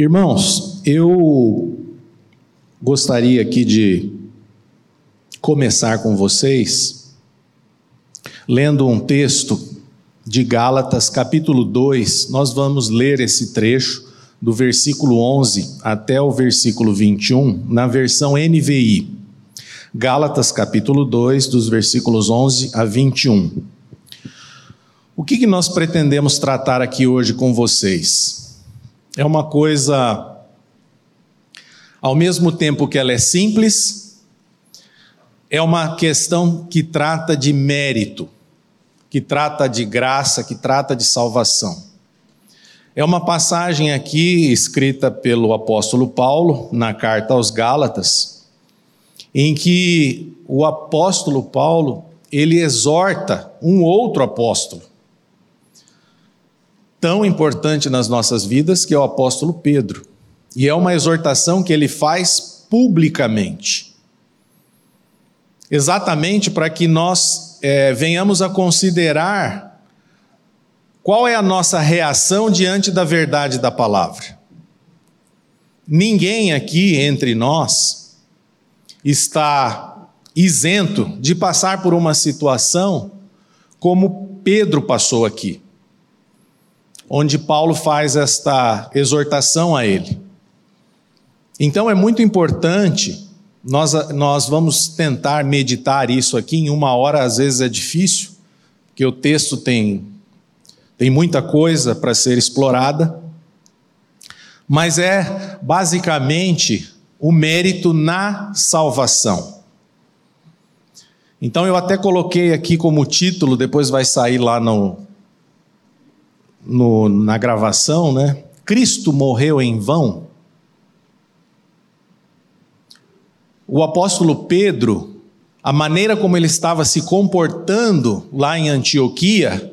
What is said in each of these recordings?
Irmãos, eu gostaria aqui de começar com vocês lendo um texto de Gálatas, capítulo 2. Nós vamos ler esse trecho do versículo 11 até o versículo 21, na versão NVI. Gálatas, capítulo 2, dos versículos 11 a 21. O que, que nós pretendemos tratar aqui hoje com vocês? É uma coisa, ao mesmo tempo que ela é simples, é uma questão que trata de mérito, que trata de graça, que trata de salvação. É uma passagem aqui escrita pelo apóstolo Paulo na carta aos Gálatas, em que o apóstolo Paulo ele exorta um outro apóstolo tão importante nas nossas vidas, que é o apóstolo Pedro. E é uma exortação que ele faz publicamente. Exatamente para que nós é, venhamos a considerar qual é a nossa reação diante da verdade da palavra. Ninguém aqui entre nós está isento de passar por uma situação como Pedro passou aqui onde Paulo faz esta exortação a ele. Então é muito importante, nós, nós vamos tentar meditar isso aqui, em uma hora às vezes é difícil, porque o texto tem, tem muita coisa para ser explorada, mas é basicamente o mérito na salvação. Então eu até coloquei aqui como título, depois vai sair lá no, no, na gravação, né? Cristo morreu em vão. O apóstolo Pedro, a maneira como ele estava se comportando lá em Antioquia,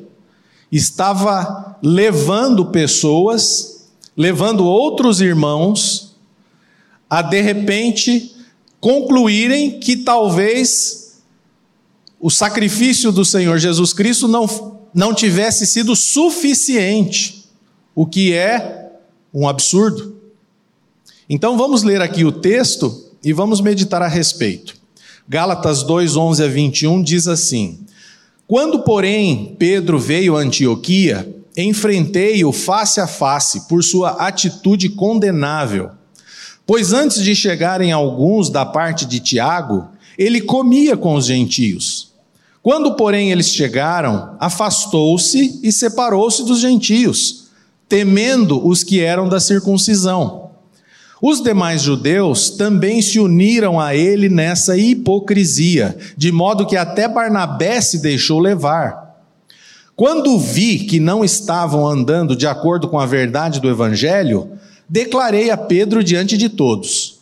estava levando pessoas, levando outros irmãos, a de repente concluírem que talvez o sacrifício do Senhor Jesus Cristo não não tivesse sido suficiente, o que é um absurdo. Então vamos ler aqui o texto e vamos meditar a respeito. Gálatas 2, 11 a 21 diz assim: Quando, porém, Pedro veio a Antioquia, enfrentei-o face a face por sua atitude condenável. Pois antes de chegarem alguns da parte de Tiago, ele comia com os gentios. Quando, porém, eles chegaram, afastou-se e separou-se dos gentios, temendo os que eram da circuncisão. Os demais judeus também se uniram a ele nessa hipocrisia, de modo que até Barnabé se deixou levar. Quando vi que não estavam andando de acordo com a verdade do evangelho, declarei a Pedro diante de todos: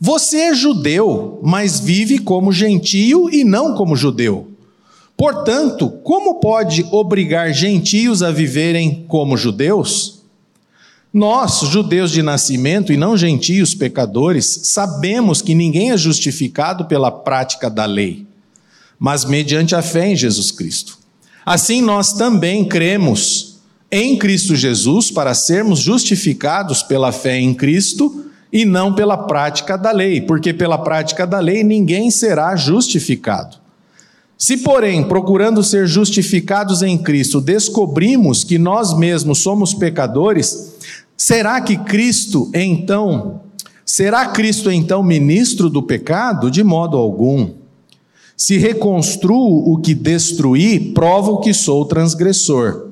Você é judeu, mas vive como gentio e não como judeu. Portanto, como pode obrigar gentios a viverem como judeus? Nós, judeus de nascimento e não gentios pecadores, sabemos que ninguém é justificado pela prática da lei, mas mediante a fé em Jesus Cristo. Assim, nós também cremos em Cristo Jesus para sermos justificados pela fé em Cristo e não pela prática da lei, porque pela prática da lei ninguém será justificado. Se, porém, procurando ser justificados em Cristo, descobrimos que nós mesmos somos pecadores, será que Cristo então, será Cristo então ministro do pecado? De modo algum. Se reconstruo o que destruí, provo que sou transgressor.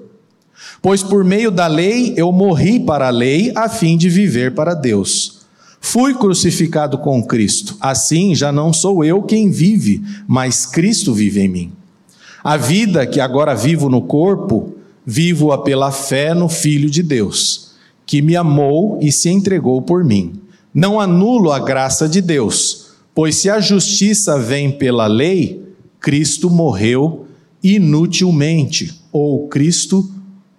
Pois por meio da lei eu morri para a lei, a fim de viver para Deus. Fui crucificado com Cristo. Assim já não sou eu quem vive, mas Cristo vive em mim. A vida que agora vivo no corpo, vivo-a pela fé no Filho de Deus, que me amou e se entregou por mim. Não anulo a graça de Deus, pois se a justiça vem pela lei, Cristo morreu inutilmente, ou Cristo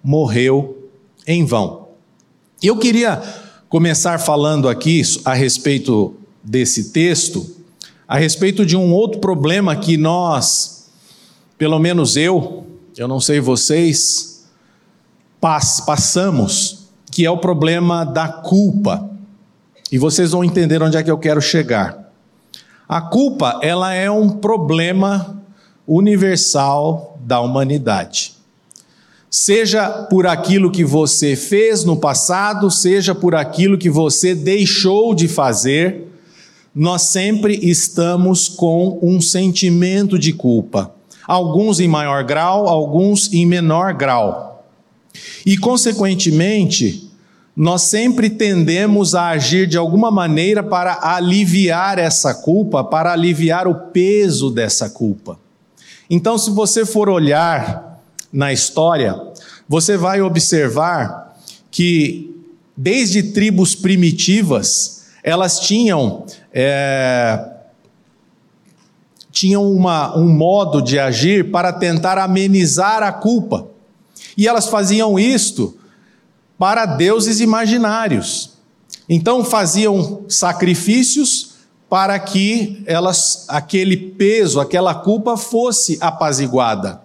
morreu em vão. Eu queria começar falando aqui a respeito desse texto, a respeito de um outro problema que nós, pelo menos eu, eu não sei vocês, pass passamos que é o problema da culpa. E vocês vão entender onde é que eu quero chegar. A culpa, ela é um problema universal da humanidade. Seja por aquilo que você fez no passado, seja por aquilo que você deixou de fazer, nós sempre estamos com um sentimento de culpa. Alguns em maior grau, alguns em menor grau. E, consequentemente, nós sempre tendemos a agir de alguma maneira para aliviar essa culpa, para aliviar o peso dessa culpa. Então, se você for olhar na história, você vai observar que, desde tribos primitivas, elas tinham, é, tinham uma, um modo de agir para tentar amenizar a culpa. E elas faziam isto para deuses imaginários. Então faziam sacrifícios para que elas, aquele peso, aquela culpa fosse apaziguada.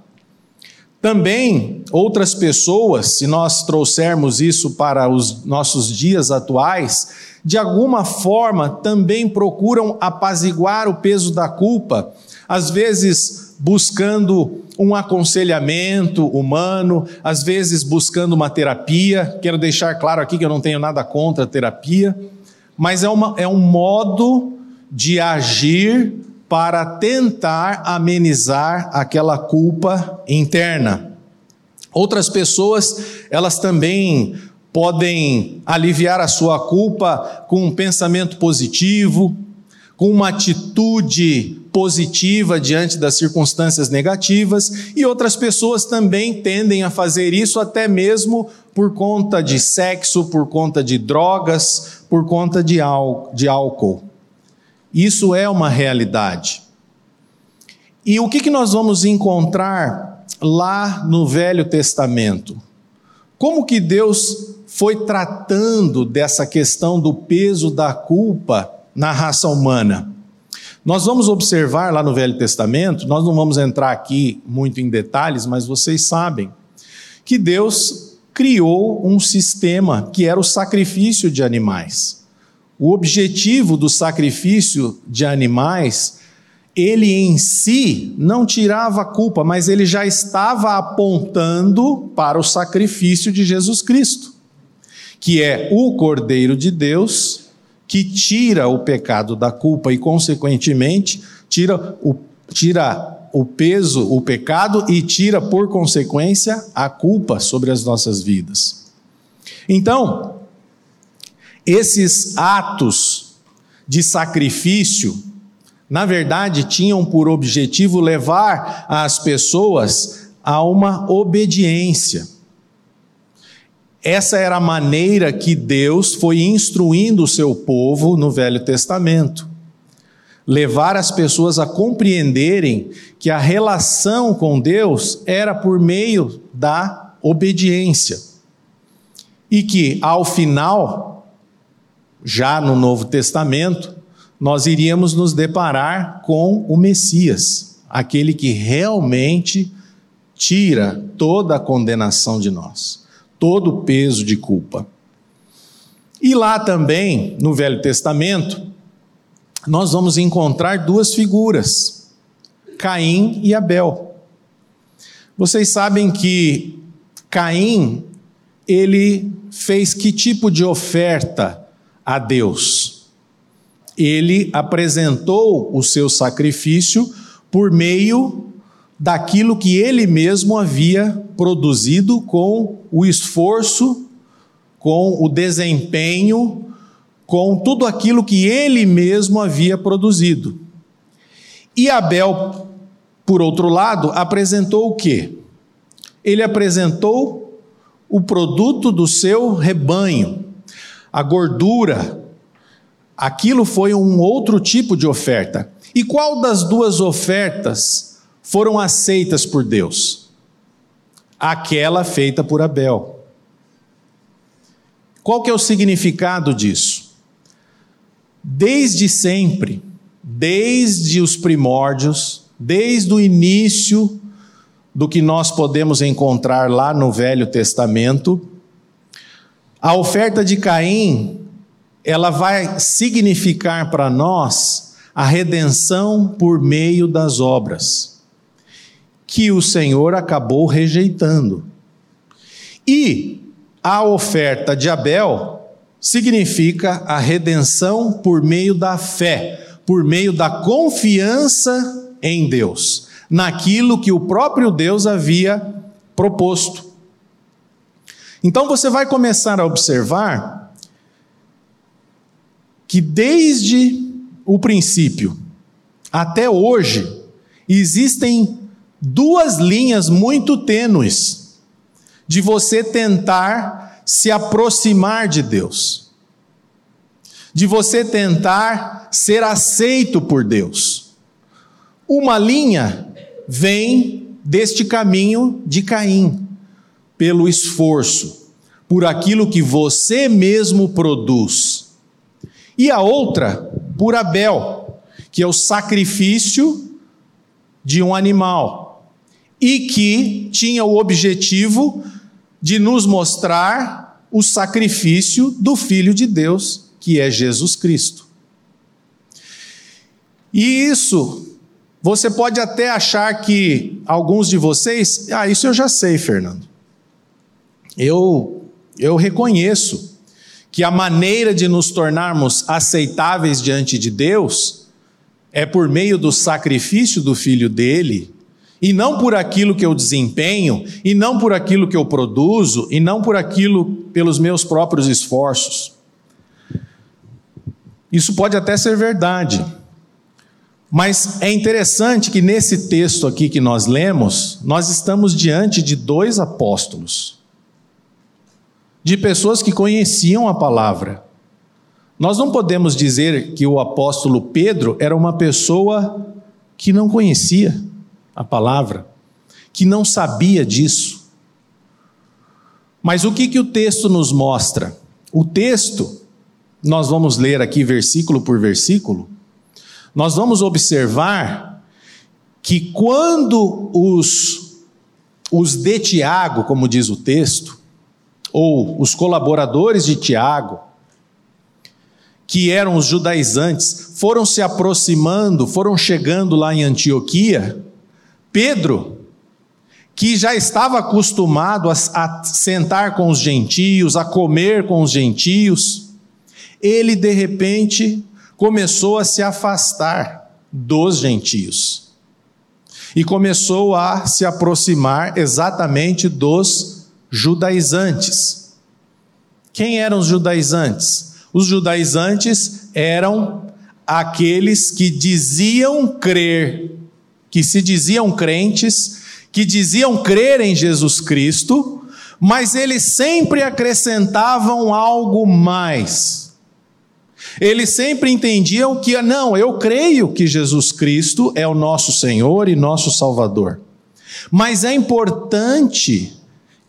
Também outras pessoas, se nós trouxermos isso para os nossos dias atuais, de alguma forma também procuram apaziguar o peso da culpa, às vezes buscando um aconselhamento humano, às vezes buscando uma terapia. Quero deixar claro aqui que eu não tenho nada contra a terapia, mas é, uma, é um modo de agir para tentar amenizar aquela culpa interna. Outras pessoas, elas também podem aliviar a sua culpa com um pensamento positivo, com uma atitude positiva diante das circunstâncias negativas, e outras pessoas também tendem a fazer isso até mesmo por conta de sexo, por conta de drogas, por conta de, álcool. Isso é uma realidade. E o que, que nós vamos encontrar lá no Velho Testamento? Como que Deus foi tratando dessa questão do peso da culpa na raça humana? Nós vamos observar lá no Velho Testamento, nós não vamos entrar aqui muito em detalhes, mas vocês sabem que Deus criou um sistema que era o sacrifício de animais. O objetivo do sacrifício de animais, ele em si não tirava a culpa, mas ele já estava apontando para o sacrifício de Jesus Cristo, que é o Cordeiro de Deus que tira o pecado da culpa e, consequentemente, tira o, tira o peso, o pecado e tira, por consequência, a culpa sobre as nossas vidas. Então, esses atos de sacrifício, na verdade, tinham por objetivo levar as pessoas a uma obediência. Essa era a maneira que Deus foi instruindo o seu povo no Velho Testamento. Levar as pessoas a compreenderem que a relação com Deus era por meio da obediência. E que, ao final, já no Novo Testamento, nós iríamos nos deparar com o Messias, aquele que realmente tira toda a condenação de nós, todo o peso de culpa. E lá também, no Velho Testamento, nós vamos encontrar duas figuras, Caim e Abel. Vocês sabem que Caim, ele fez que tipo de oferta a Deus. Ele apresentou o seu sacrifício por meio daquilo que ele mesmo havia produzido com o esforço, com o desempenho, com tudo aquilo que ele mesmo havia produzido. E Abel, por outro lado, apresentou o quê? Ele apresentou o produto do seu rebanho, a gordura, aquilo foi um outro tipo de oferta. E qual das duas ofertas foram aceitas por Deus? Aquela feita por Abel. Qual que é o significado disso? Desde sempre, desde os primórdios, desde o início do que nós podemos encontrar lá no Velho Testamento, A oferta de Caim, ela vai significar para nós a redenção por meio das obras, que o Senhor acabou rejeitando. E a oferta de Abel significa a redenção por meio da fé, por meio da confiança em Deus, naquilo que o próprio Deus havia proposto. Então você vai começar a observar que desde o princípio até hoje existem duas linhas muito tênues de você tentar se aproximar de Deus, de você tentar ser aceito por Deus. Uma linha vem deste caminho de Caim pelo esforço, por aquilo que você mesmo produz. E a outra, por Abel, que é o sacrifício de um animal e que tinha o objetivo de nos mostrar o sacrifício do Filho de Deus, que é Jesus Cristo. E isso, você pode até achar que alguns de vocês, ah, isso eu já sei, Fernando eu, eu reconheço que a maneira de nos tornarmos aceitáveis diante de Deus é por meio do sacrifício do filho dele, e não por aquilo que eu desempenho, e não por aquilo que eu produzo, e não por aquilo pelos meus próprios esforços. Isso pode até ser verdade. Mas é interessante que nesse texto aqui que nós lemos, nós estamos diante de dois apóstolos de pessoas que conheciam a palavra. Nós não podemos dizer que o apóstolo Pedro era uma pessoa que não conhecia a palavra, que não sabia disso. Mas o que, que o texto nos mostra? O texto, nós vamos ler aqui versículo por versículo, nós vamos observar que quando os, os de Tiago, como diz o texto, ou os colaboradores de Tiago, que eram os judaizantes, foram se aproximando, foram chegando lá em Antioquia, Pedro, que já estava acostumado a, a, sentar com os gentios, a comer com os gentios, ele de repente começou a se afastar dos gentios e começou a se aproximar exatamente dos judaizantes. Quem eram os judaizantes? Os judaizantes eram aqueles que diziam crer, que se diziam crentes, que diziam crer em Jesus Cristo, mas eles sempre acrescentavam algo mais. Eles sempre entendiam que, não, eu creio que Jesus Cristo é o nosso Senhor e nosso Salvador. Mas é importante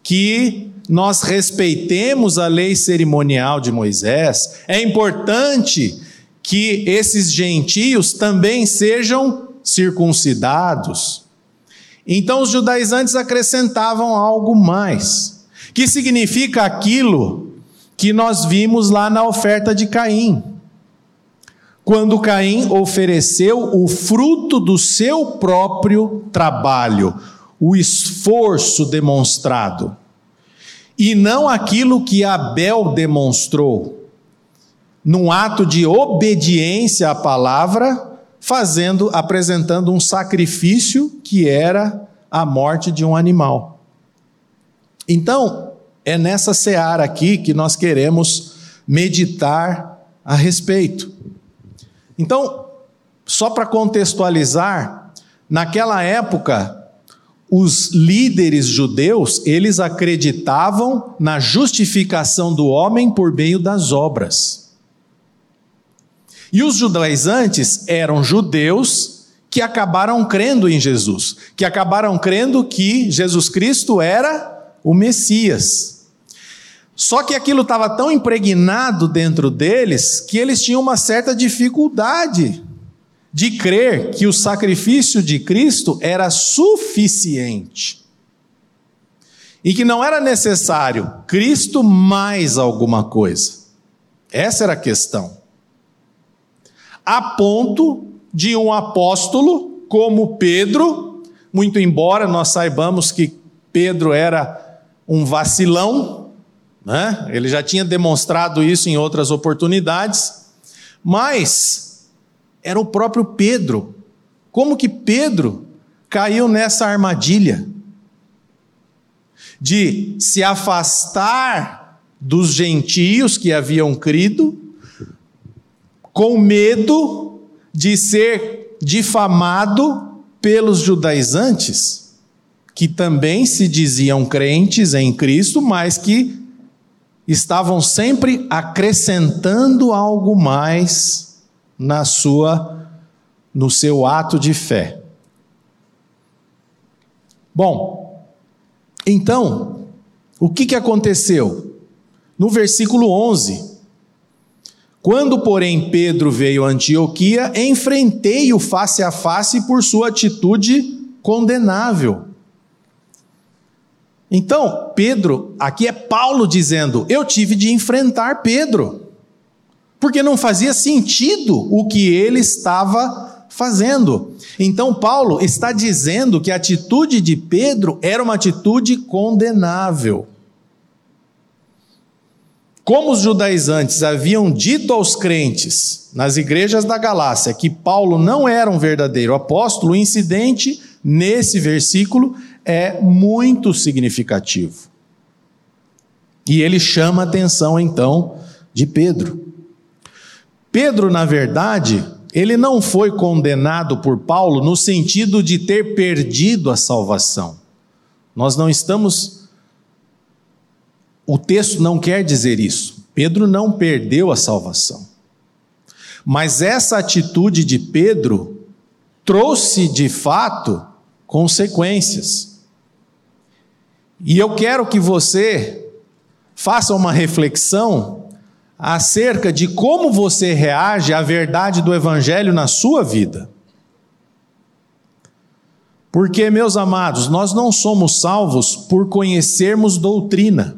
que nós respeitemos a lei cerimonial de Moisés, é importante que esses gentios também sejam circuncidados. Então os judaizantes acrescentavam algo mais, que significa aquilo que nós vimos lá na oferta de Caim. Quando Caim ofereceu o fruto do seu próprio trabalho, o esforço demonstrado, e não aquilo que Abel demonstrou, num ato de obediência à palavra, fazendo, apresentando um sacrifício que era a morte de um animal. Então, é nessa seara aqui que nós queremos meditar a respeito. Então, só para contextualizar, naquela época, os líderes judeus, eles acreditavam na justificação do homem por meio das obras. E os judaizantes eram judeus que acabaram crendo em Jesus, que acabaram crendo que Jesus Cristo era o Messias. Só que aquilo estava tão impregnado dentro deles que eles tinham uma certa dificuldade de crer que o sacrifício de Cristo era suficiente. e que não era necessário Cristo mais alguma coisa. Essa era a questão. A ponto de um apóstolo como Pedro, muito embora nós saibamos que Pedro era um vacilão, né? ele já tinha demonstrado isso em outras oportunidades, mas era o próprio Pedro. Como que Pedro caiu nessa armadilha? De se afastar dos gentios que haviam crido, com medo de ser difamado pelos judaizantes, que também se diziam crentes em Cristo, mas que estavam sempre acrescentando algo mais na sua no seu ato de fé. Bom, então, o que, que aconteceu? No versículo 11, quando, porém, Pedro veio a Antioquia, enfrentei-o face a face por sua atitude condenável. Então, Pedro, aqui é Paulo dizendo: eu tive de enfrentar Pedro, porque não fazia sentido o que ele estava fazendo. Então, Paulo está dizendo que a atitude de Pedro era uma atitude condenável. Como os judaizantes haviam dito aos crentes nas igrejas da Galácia que Paulo não era um verdadeiro apóstolo, o incidente nesse versículo é muito significativo. E ele chama a atenção então de Pedro. Pedro, na verdade, ele não foi condenado por Paulo no sentido de ter perdido a salvação. Nós não estamos o texto não quer dizer isso. Pedro não perdeu a salvação. Mas essa atitude de Pedro trouxe de fato consequências. E eu quero que você faça uma reflexão acerca de como você reage à verdade do Evangelho na sua vida. Porque, meus amados, nós não somos salvos por conhecermos doutrina.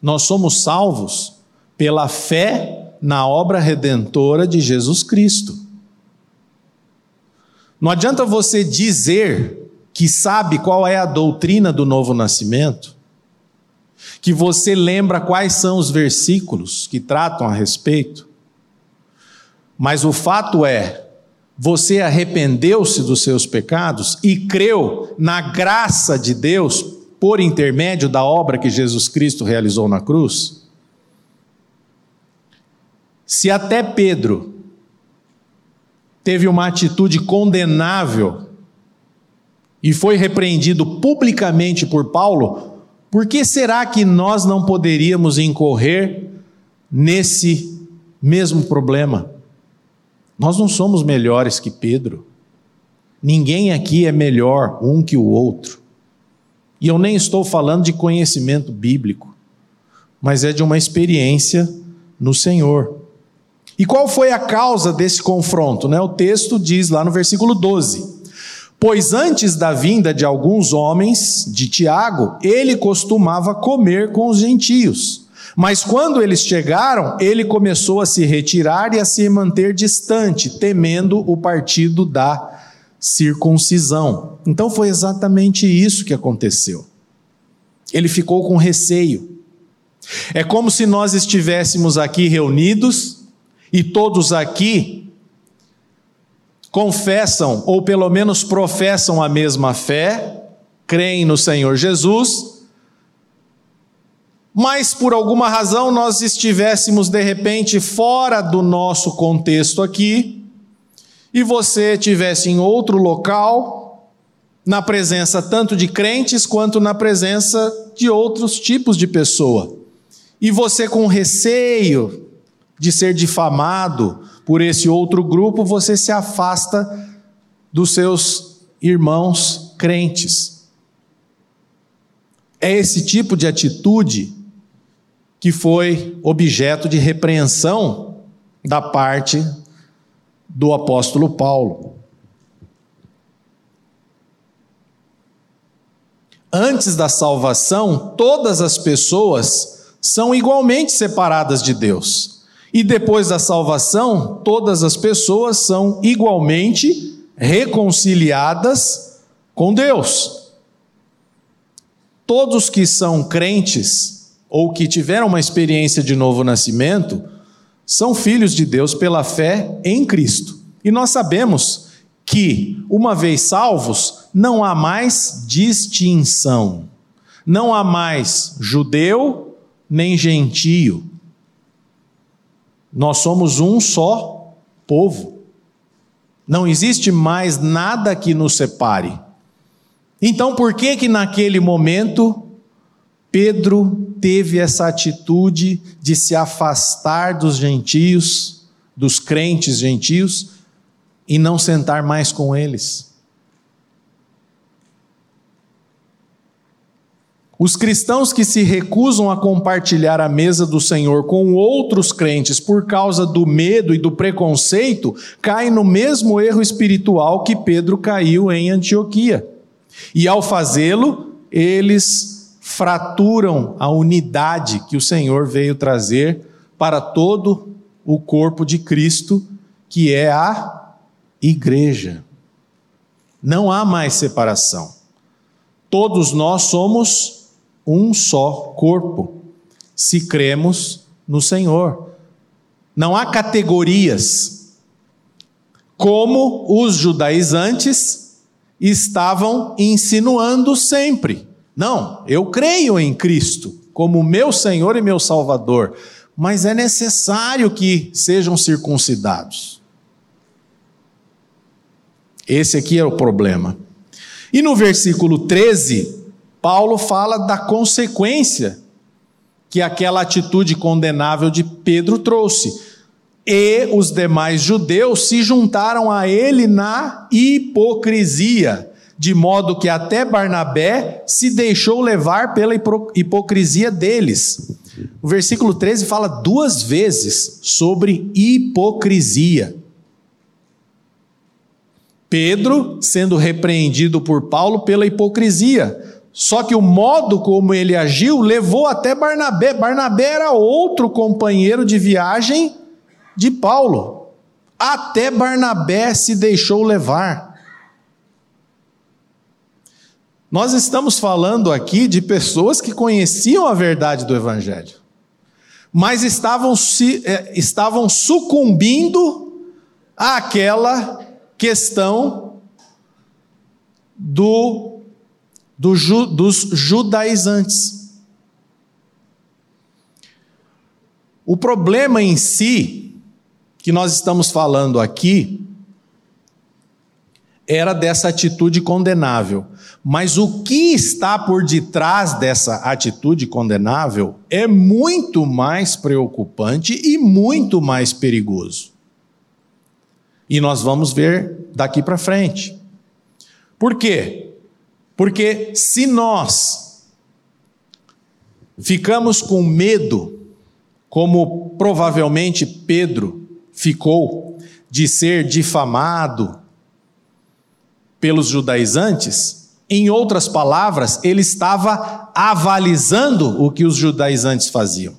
Nós somos salvos pela fé na obra redentora de Jesus Cristo. Não adianta você dizer que sabe qual é a doutrina do novo nascimento, que você lembra quais são os versículos que tratam a respeito, mas o fato é, você arrependeu-se dos seus pecados e creu na graça de Deus por intermédio da obra que Jesus Cristo realizou na cruz? Se até Pedro teve uma atitude condenável e foi repreendido publicamente por Paulo, por que será que nós não poderíamos incorrer nesse mesmo problema? Nós não somos melhores que Pedro. Ninguém aqui é melhor um que o outro. E eu nem estou falando de conhecimento bíblico, mas é de uma experiência no Senhor. E qual foi a causa desse confronto? Né? O texto diz lá no versículo 12: Pois antes da vinda de alguns homens de Tiago, ele costumava comer com os gentios. Mas quando eles chegaram, ele começou a se retirar e a se manter distante, temendo o partido da circuncisão. Então foi exatamente isso que aconteceu. Ele ficou com receio. É como se nós estivéssemos aqui reunidos e todos aqui confessam, ou pelo menos professam a mesma fé, creem no Senhor Jesus, mas por alguma razão nós estivéssemos de repente fora do nosso contexto aqui, e você tivesse em outro local, na presença tanto de crentes quanto na presença de outros tipos de pessoa, e você com receio de ser difamado por esse outro grupo, você se afasta dos seus irmãos crentes. É esse tipo de atitude que foi objeto de repreensão da parte do apóstolo Paulo. Antes da salvação, todas as pessoas são igualmente separadas de Deus. E depois da salvação, todas as pessoas são igualmente reconciliadas com Deus. Todos que são crentes ou que tiveram uma experiência de novo nascimento são filhos de Deus pela fé em Cristo. E nós sabemos que, uma vez salvos, não há mais distinção, não há mais judeu nem gentio. Nós somos um só povo. Não existe mais nada que nos separe. Então, por que que naquele momento Pedro teve essa atitude de se afastar dos gentios, dos crentes gentios, e não sentar mais com eles. Os cristãos que se recusam a compartilhar a mesa do Senhor com outros crentes por causa do medo e do preconceito caem no mesmo erro espiritual que Pedro caiu em Antioquia. E ao fazê-lo, eles fraturam a unidade que o Senhor veio trazer para todo o corpo de Cristo, que é a igreja. Não há mais separação. Todos nós somos um só corpo, se cremos no Senhor. Não há categorias. Como os judaizantes estavam insinuando sempre. Não, eu creio em Cristo como meu Senhor e meu Salvador, mas é necessário que sejam circuncidados. Esse aqui é o problema. E no versículo 13, Paulo fala da consequência que aquela atitude condenável de Pedro trouxe. E os demais judeus se juntaram a ele na hipocrisia, de modo que até Barnabé se deixou levar pela hipocrisia deles. O versículo 13 fala duas vezes sobre hipocrisia. Pedro sendo repreendido por Paulo pela hipocrisia. Só que o modo como ele agiu levou até Barnabé. Barnabé era outro companheiro de viagem de Paulo. Até Barnabé se deixou levar. Nós estamos falando aqui de pessoas que conheciam a verdade do Evangelho, mas estavam, se, eh, estavam sucumbindo àquela questão do, do dos judaizantes. O problema em si, que nós estamos falando aqui, era dessa atitude condenável. Mas o que está por detrás dessa atitude condenável é muito mais preocupante e muito mais perigoso. E nós vamos ver daqui para frente. Por quê? Porque se nós ficamos com medo, como provavelmente Pedro ficou, de ser difamado pelos judaizantes, em outras palavras, ele estava avalizando o que os judaizantes faziam.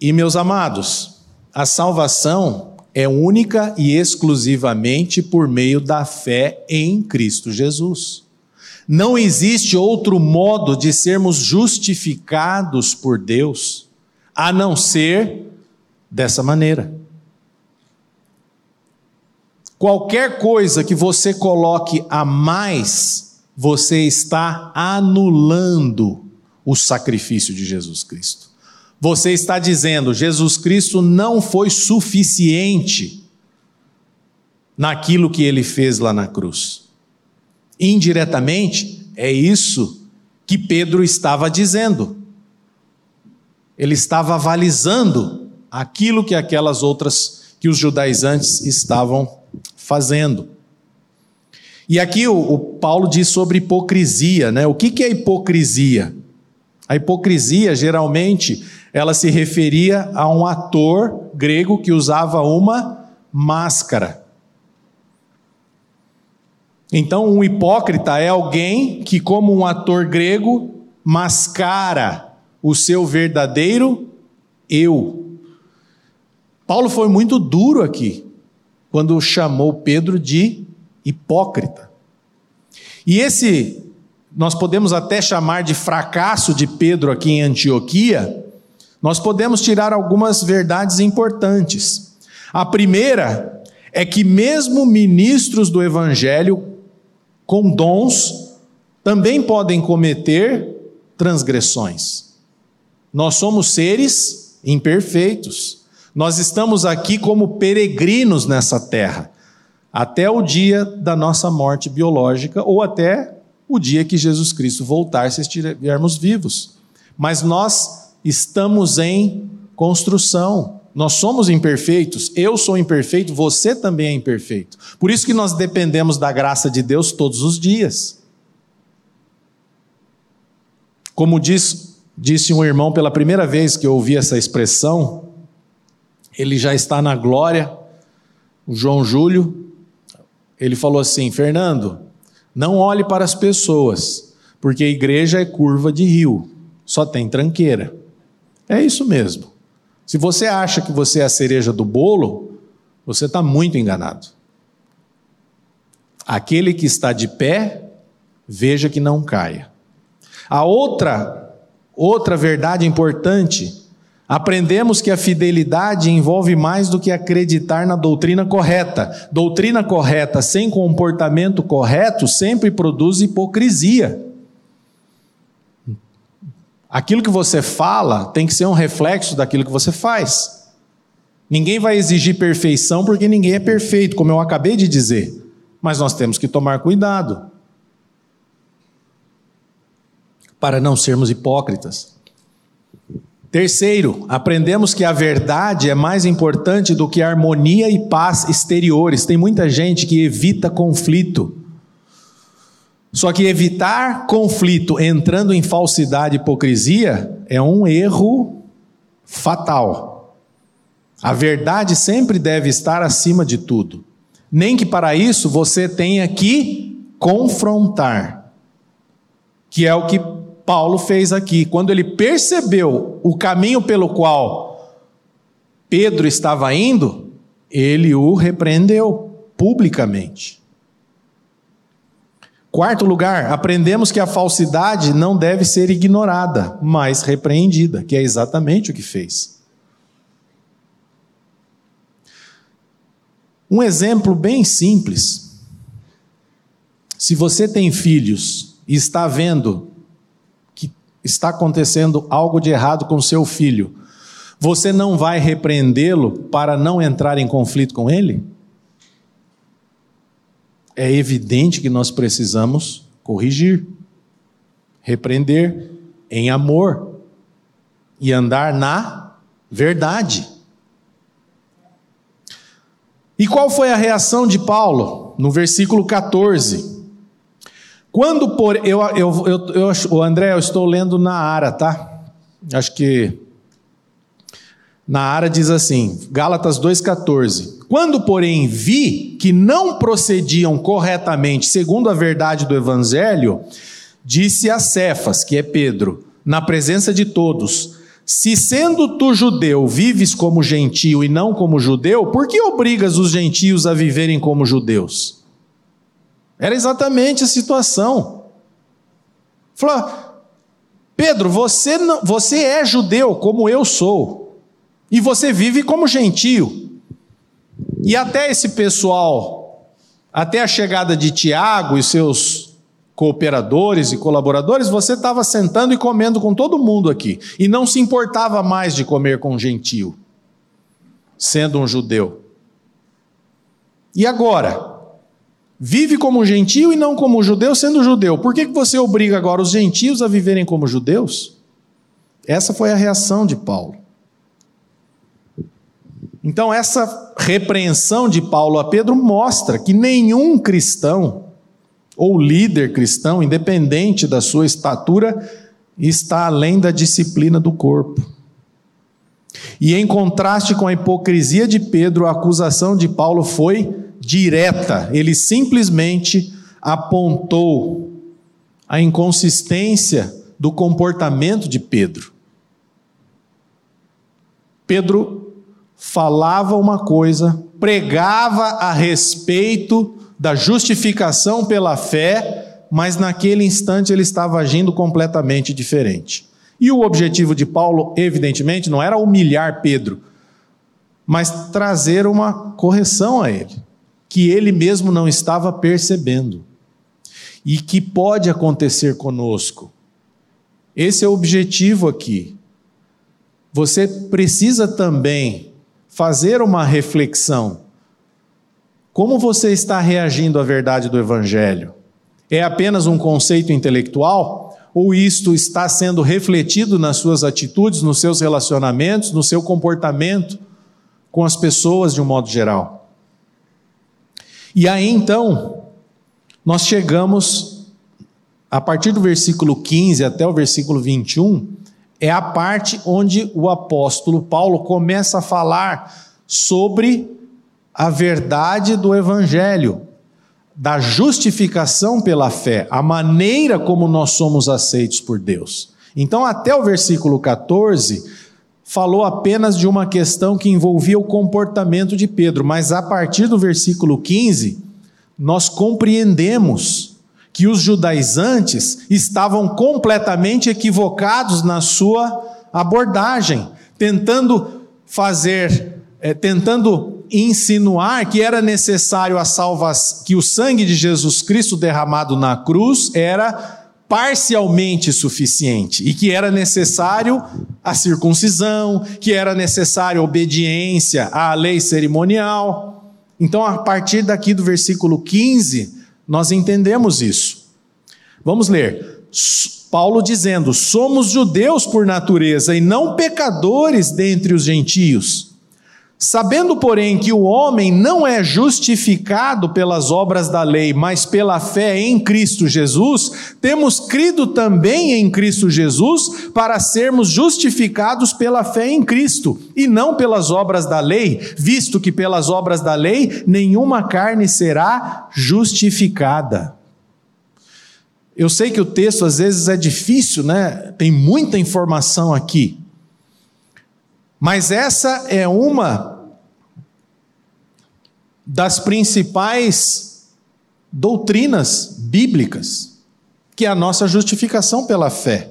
E meus amados, a salvação é única e exclusivamente por meio da fé em Cristo Jesus. Não existe outro modo de sermos justificados por Deus a não ser dessa maneira. Qualquer coisa que você coloque a mais, você está anulando o sacrifício de Jesus Cristo. Você está dizendo, Jesus Cristo não foi suficiente naquilo que ele fez lá na cruz. Indiretamente, é isso que Pedro estava dizendo. Ele estava avalizando aquilo que aquelas outras, que os judaizantes estavam fazendo. E aqui o, o Paulo diz sobre hipocrisia, né? O que, que é hipocrisia? A hipocrisia, geralmente, ela se referia a um ator grego que usava uma máscara. Então, um hipócrita é alguém que, como um ator grego, mascara o seu verdadeiro eu. Paulo foi muito duro aqui, quando chamou Pedro de hipócrita. E esse, nós podemos até chamar de fracasso de Pedro aqui em Antioquia, nós podemos tirar algumas verdades importantes. A primeira é que, mesmo ministros do Evangelho com dons, também podem cometer transgressões. Nós somos seres imperfeitos. Nós estamos aqui como peregrinos nessa terra, até o dia da nossa morte biológica ou até o dia que Jesus Cristo voltar, se estivermos vivos. Mas nós estamos em construção. Nós somos imperfeitos, eu sou imperfeito, você também é imperfeito. Por isso que nós dependemos da graça de Deus todos os dias. Como diz, disse um irmão pela primeira vez que eu ouvi essa expressão, ele já está na glória, o João Júlio, ele falou assim: Fernando, não olhe para as pessoas, porque a igreja é curva de rio, só tem tranqueira. É isso mesmo. Se você acha que você é a cereja do bolo, você está muito enganado. Aquele que está de pé, veja que não caia. A outra, outra verdade importante, aprendemos que a fidelidade envolve mais do que acreditar na doutrina correta. Doutrina correta sem comportamento correto sempre produz hipocrisia. Aquilo que você fala tem que ser um reflexo daquilo que você faz. Ninguém vai exigir perfeição porque ninguém é perfeito, como eu acabei de dizer. Mas nós temos que tomar cuidado para não sermos hipócritas. Terceiro, aprendemos que a verdade é mais importante do que harmonia e paz exteriores. Tem muita gente que evita conflito. Só que evitar conflito entrando em falsidade e hipocrisia é um erro fatal. A verdade sempre deve estar acima de tudo. Nem que para isso você tenha que confrontar, que é o que Paulo fez aqui. Quando ele percebeu o caminho pelo qual Pedro estava indo, ele o repreendeu publicamente. Quarto lugar, aprendemos que a falsidade não deve ser ignorada, mas repreendida, que é exatamente o que fez. Um exemplo bem simples. Se você tem filhos e está vendo que está acontecendo algo de errado com seu filho, você não vai repreendê-lo para não entrar em conflito com ele? É evidente que nós precisamos corrigir, repreender em amor e andar na verdade. E qual foi a reação de Paulo? No versículo 14. Quando por. Eu, eu, eu, eu, o André, eu estou lendo na Ara, tá? Acho que. Na Ara diz assim, Gálatas 2,14. Quando, porém, vi que não procediam corretamente segundo a verdade do Evangelho, disse a Cefas, que é Pedro, na presença de todos: Se sendo tu judeu vives como gentio e não como judeu, por que obrigas os gentios a viverem como judeus? Era exatamente a situação. Falou, Pedro, você, não, você é judeu como eu sou, e você vive como gentio. E até esse pessoal, até a chegada de Tiago e seus cooperadores e colaboradores, você estava sentando e comendo com todo mundo aqui. E não se importava mais de comer com gentio, sendo um judeu. E agora? Vive como gentio e não como judeu, sendo judeu. Por que você obriga agora os gentios a viverem como judeus? Essa foi a reação de Paulo. Então, essa repreensão de Paulo a Pedro mostra que nenhum cristão ou líder cristão, independente da sua estatura, está além da disciplina do corpo. E em contraste com a hipocrisia de Pedro, a acusação de Paulo foi direta. Ele simplesmente apontou a inconsistência do comportamento de Pedro. Pedro falava uma coisa, pregava a respeito da justificação pela fé, mas naquele instante ele estava agindo completamente diferente. E o objetivo de Paulo, evidentemente, não era humilhar Pedro, mas trazer uma correção a ele, que ele mesmo não estava percebendo e que pode acontecer conosco. Esse é o objetivo aqui. Você precisa também fazer uma reflexão. Como você está reagindo à verdade do Evangelho? É apenas um conceito intelectual? Ou isto está sendo refletido nas suas atitudes, nos seus relacionamentos, no seu comportamento com as pessoas de um modo geral? E aí então, nós chegamos, a partir do versículo 15 até o versículo 21, é a parte onde o apóstolo Paulo começa a falar sobre a verdade do evangelho, da justificação pela fé, a maneira como nós somos aceitos por Deus. Então, até o versículo 14, falou apenas de uma questão que envolvia o comportamento de Pedro, mas a partir do versículo 15, nós compreendemos que os judaizantes estavam completamente equivocados na sua abordagem, tentando fazer, é, tentando insinuar que era necessário a salvação, que o sangue de Jesus Cristo derramado na cruz era parcialmente suficiente e que era necessário a circuncisão, que era necessário a obediência à lei cerimonial. Então, a partir daqui do versículo 15, nós entendemos isso. Vamos ler. Paulo dizendo: Somos judeus por natureza e não pecadores dentre os gentios. Sabendo, porém, que o homem não é justificado pelas obras da lei, mas pela fé em Cristo Jesus, temos crido também em Cristo Jesus para sermos justificados pela fé em Cristo, e não pelas obras da lei, visto que pelas obras da lei nenhuma carne será justificada. Eu sei que o texto às vezes é difícil, né? Tem muita informação aqui. Mas essa é uma das principais doutrinas bíblicas, que é a nossa justificação pela fé.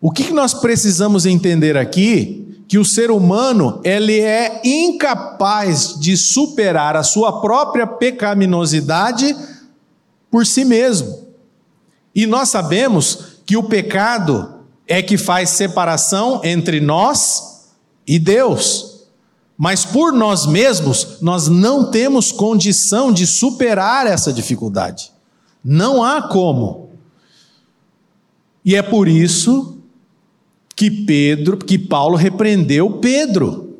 O que nós precisamos entender aqui? Que o ser humano ele é incapaz de superar a sua própria pecaminosidade por si mesmo. E nós sabemos que o pecado é que faz separação entre nós e Deus. Mas por nós mesmos, nós não temos condição de superar essa dificuldade. Não há como. E é por isso que Pedro, que Paulo repreendeu Pedro.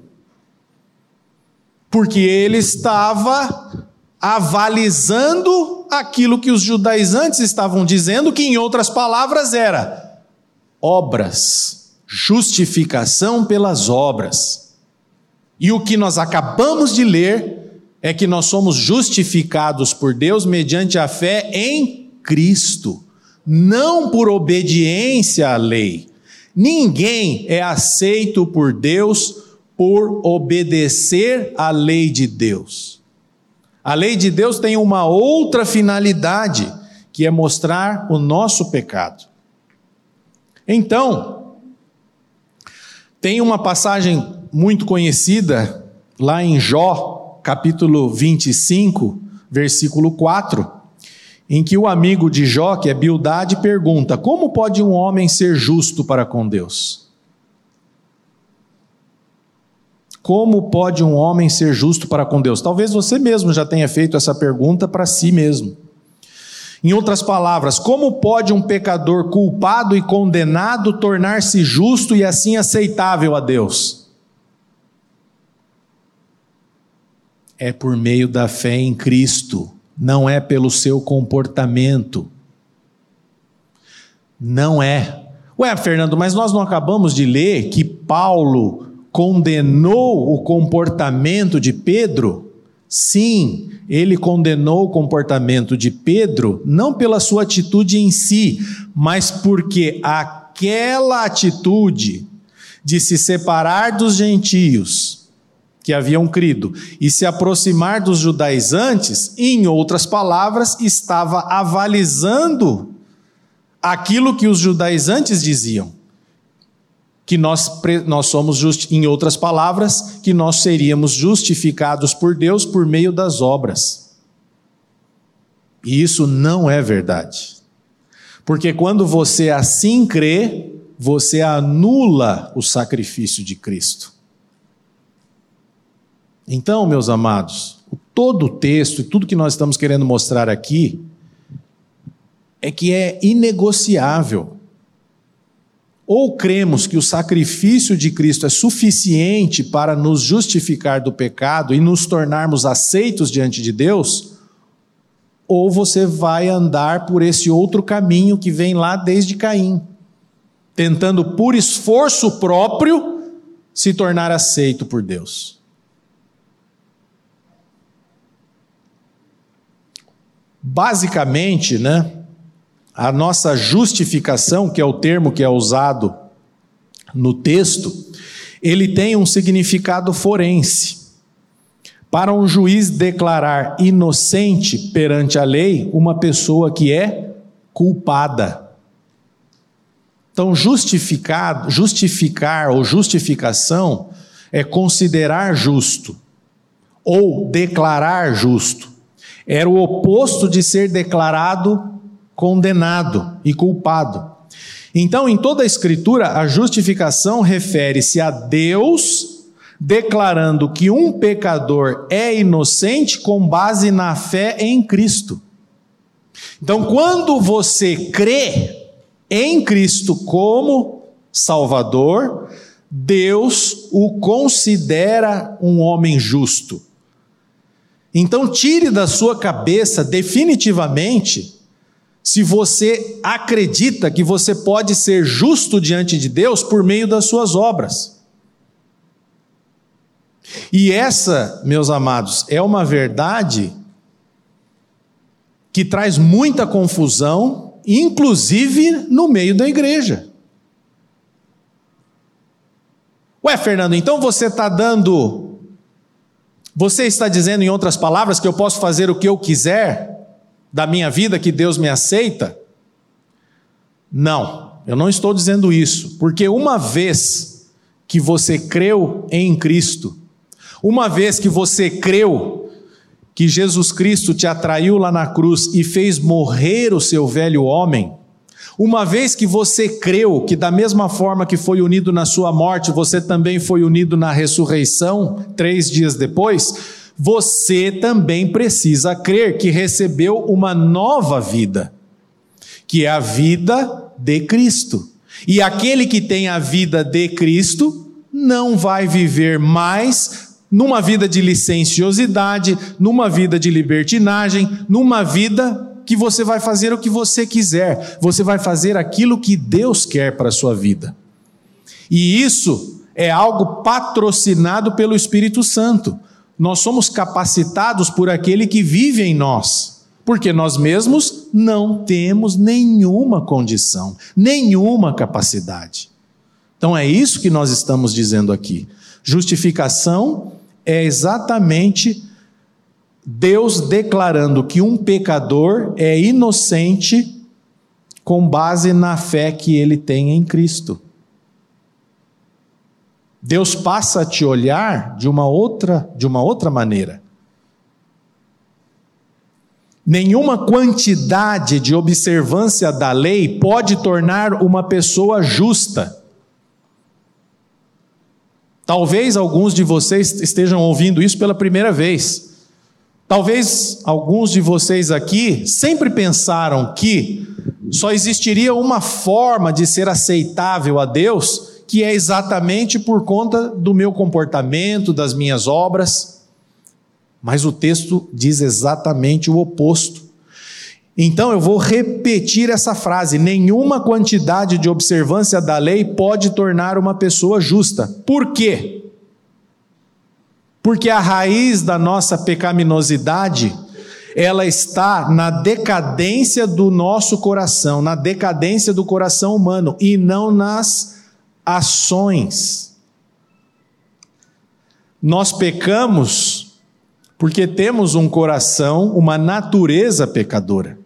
Porque ele estava avalizando aquilo que os judaizantes estavam dizendo, que em outras palavras era: obras, justificação pelas obras. E o que nós acabamos de ler é que nós somos justificados por Deus mediante a fé em Cristo, não por obediência à lei. Ninguém é aceito por Deus por obedecer à lei de Deus. A lei de Deus tem uma outra finalidade, que é mostrar o nosso pecado. Então, tem uma passagem muito conhecida lá em Jó, capítulo 25, versículo 4, em que o amigo de Jó, que é Bildade, pergunta: Como pode um homem ser justo para com Deus? Como pode um homem ser justo para com Deus? Talvez você mesmo já tenha feito essa pergunta para si mesmo. Em outras palavras, como pode um pecador culpado e condenado tornar-se justo e assim aceitável a Deus? É por meio da fé em Cristo, não é pelo seu comportamento. Não é. Ué, Fernando, mas nós não acabamos de ler que Paulo condenou o comportamento de Pedro? Sim, ele condenou o comportamento de Pedro não pela sua atitude em si, mas porque aquela atitude de se separar dos gentios que haviam crido e se aproximar dos judaizantes, em outras palavras, estava avalizando aquilo que os judaizantes diziam que nós, nós somos, just, em outras palavras, que nós seríamos justificados por Deus por meio das obras. E isso não é verdade. Porque quando você assim crê, você anula o sacrifício de Cristo. Então, meus amados, todo o texto e tudo que nós estamos querendo mostrar aqui é que é inegociável ou cremos que o sacrifício de Cristo é suficiente para nos justificar do pecado e nos tornarmos aceitos diante de Deus, ou você vai andar por esse outro caminho que vem lá desde Caim, tentando por esforço próprio se tornar aceito por Deus. Basicamente, né? A nossa justificação, que é o termo que é usado no texto, ele tem um significado forense. Para um juiz declarar inocente perante a lei uma pessoa que é culpada. Então, justificar, justificar ou justificação é considerar justo ou declarar justo. Era o oposto de ser declarado condenado e culpado. Então, em toda a Escritura, a justificação refere-se a Deus declarando que um pecador é inocente com base na fé em Cristo. Então, quando você crê em Cristo como Salvador, Deus o considera um homem justo. Então, tire da sua cabeça definitivamente se você acredita que você pode ser justo diante de Deus por meio das suas obras. E essa, meus amados, é uma verdade que traz muita confusão, inclusive no meio da igreja. Ué, Fernando, então você está dando. Você está dizendo, em outras palavras, que eu posso fazer o que eu quiser? Da minha vida que Deus me aceita? Não, eu não estou dizendo isso, porque uma vez que você creu em Cristo, uma vez que você creu que Jesus Cristo te atraiu lá na cruz e fez morrer o seu velho homem, uma vez que você creu que, da mesma forma que foi unido na sua morte, você também foi unido na ressurreição, três dias depois, você também precisa crer que recebeu uma nova vida, que é a vida de Cristo. E aquele que tem a vida de Cristo não vai viver mais numa vida de licenciosidade, numa vida de libertinagem, numa vida que você vai fazer o que você quiser, você vai fazer aquilo que Deus quer para a sua vida. E isso é algo patrocinado pelo Espírito Santo. Nós somos capacitados por aquele que vive em nós, porque nós mesmos não temos nenhuma condição, nenhuma capacidade. Então é isso que nós estamos dizendo aqui. Justificação é exatamente Deus declarando que um pecador é inocente com base na fé que ele tem em Cristo. Deus passa a te olhar de uma outra, de uma outra maneira. Nenhuma quantidade de observância da lei pode tornar uma pessoa justa. Talvez alguns de vocês estejam ouvindo isso pela primeira vez. Talvez alguns de vocês aqui sempre pensaram que só existiria uma forma de ser aceitável a Deus que é exatamente por conta do meu comportamento, das minhas obras. Mas o texto diz exatamente o oposto. Então eu vou repetir essa frase: nenhuma quantidade de observância da lei pode tornar uma pessoa justa. Por quê? Porque a raiz da nossa pecaminosidade, ela está na decadência do nosso coração, na decadência do coração humano e não nas ações. Nós pecamos porque temos um coração, uma natureza pecadora.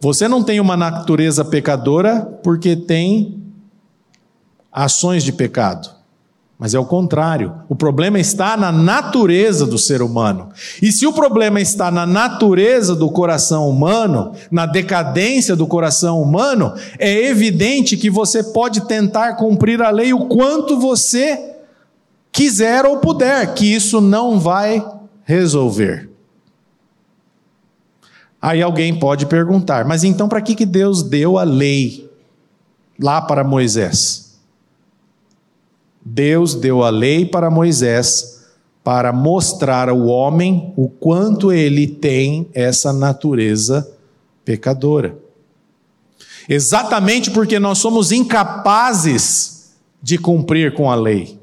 Você não tem uma natureza pecadora porque tem ações de pecado. Mas é o contrário. O problema está na natureza do ser humano. E se o problema está na natureza do coração humano, na decadência do coração humano, é evidente que você pode tentar cumprir a lei o quanto você quiser ou puder, que isso não vai resolver. Aí alguém pode perguntar: mas então para que, que Deus deu a lei lá para Moisés? Deus deu a lei para Moisés para mostrar ao homem o quanto ele tem essa natureza pecadora. Exatamente porque nós somos incapazes de cumprir com a lei.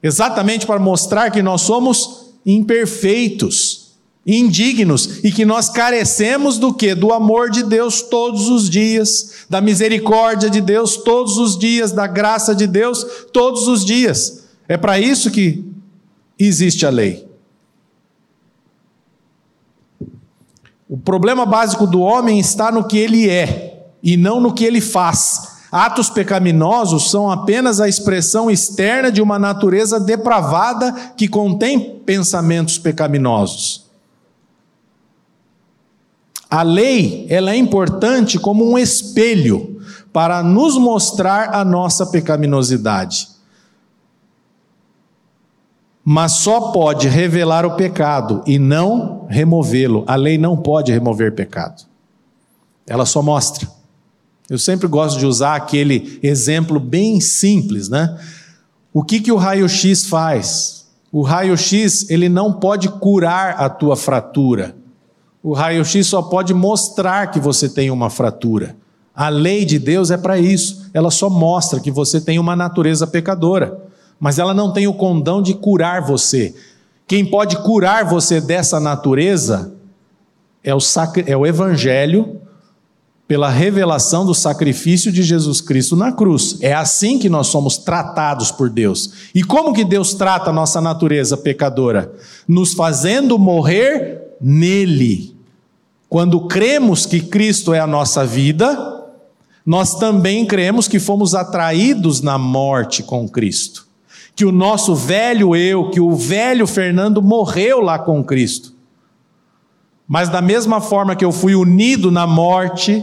Exatamente para mostrar que nós somos imperfeitos indignos e que nós carecemos do que? Do amor de Deus todos os dias, da misericórdia de Deus todos os dias, da graça de Deus todos os dias. É para isso que existe a lei. O problema básico do homem está no que ele é e não no que ele faz. Atos pecaminosos são apenas a expressão externa de uma natureza depravada que contém pensamentos pecaminosos. A lei, ela é importante como um espelho para nos mostrar a nossa pecaminosidade. Mas só pode revelar o pecado e não removê-lo. A lei não pode remover pecado. Ela só mostra. Eu sempre gosto de usar aquele exemplo bem simples, né? O que, que o raio-x faz? O raio-x, ele não pode curar a tua fratura o raio-x só pode mostrar que você tem uma fratura. A lei de Deus é para isso. Ela só mostra que você tem uma natureza pecadora. Mas ela não tem o condão de curar você. Quem pode curar você dessa natureza é o, sacri... é o Evangelho, pela revelação do sacrifício de Jesus Cristo na cruz. É assim que nós somos tratados por Deus. E como que Deus trata a nossa natureza pecadora? Nos fazendo morrer nele. Quando cremos que Cristo é a nossa vida, nós também cremos que fomos atraídos na morte com Cristo. Que o nosso velho eu, que o velho Fernando morreu lá com Cristo. Mas da mesma forma que eu fui unido na morte